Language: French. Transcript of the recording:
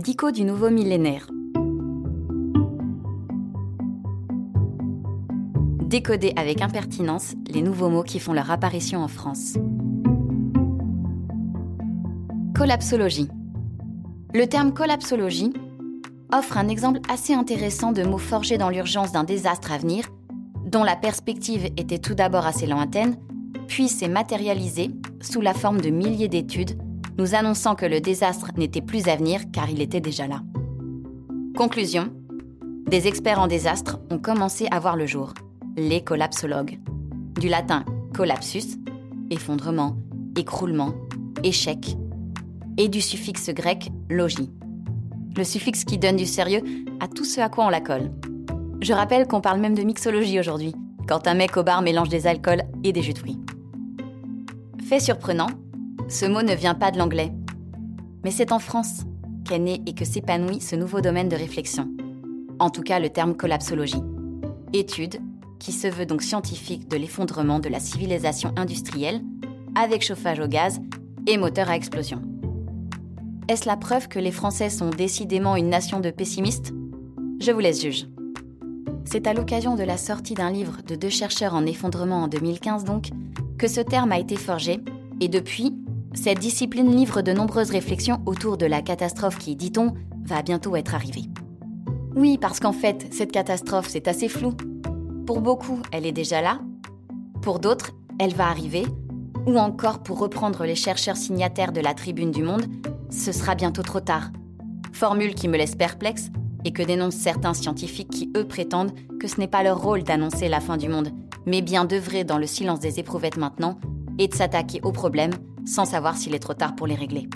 Dico du nouveau millénaire. Décoder avec impertinence les nouveaux mots qui font leur apparition en France. Collapsologie. Le terme collapsologie offre un exemple assez intéressant de mots forgés dans l'urgence d'un désastre à venir, dont la perspective était tout d'abord assez lointaine, puis s'est matérialisée sous la forme de milliers d'études nous annonçant que le désastre n'était plus à venir car il était déjà là. Conclusion Des experts en désastre ont commencé à voir le jour, les collapsologues. Du latin collapsus, effondrement, écroulement, échec, et du suffixe grec logis, le suffixe qui donne du sérieux à tout ce à quoi on la colle. Je rappelle qu'on parle même de mixologie aujourd'hui, quand un mec au bar mélange des alcools et des jus de fruits. Fait surprenant, ce mot ne vient pas de l'anglais. Mais c'est en France qu'est né et que s'épanouit ce nouveau domaine de réflexion. En tout cas, le terme collapsologie. Étude qui se veut donc scientifique de l'effondrement de la civilisation industrielle avec chauffage au gaz et moteur à explosion. Est-ce la preuve que les Français sont décidément une nation de pessimistes? Je vous laisse juge. C'est à l'occasion de la sortie d'un livre de deux chercheurs en effondrement en 2015 donc que ce terme a été forgé et depuis, cette discipline livre de nombreuses réflexions autour de la catastrophe qui, dit-on, va bientôt être arrivée. Oui, parce qu'en fait, cette catastrophe, c'est assez flou. Pour beaucoup, elle est déjà là. Pour d'autres, elle va arriver. Ou encore, pour reprendre les chercheurs signataires de la Tribune du Monde, ce sera bientôt trop tard. Formule qui me laisse perplexe et que dénoncent certains scientifiques qui, eux, prétendent que ce n'est pas leur rôle d'annoncer la fin du monde, mais bien d'œuvrer dans le silence des éprouvettes maintenant et de s'attaquer aux problèmes sans savoir s'il est trop tard pour les régler.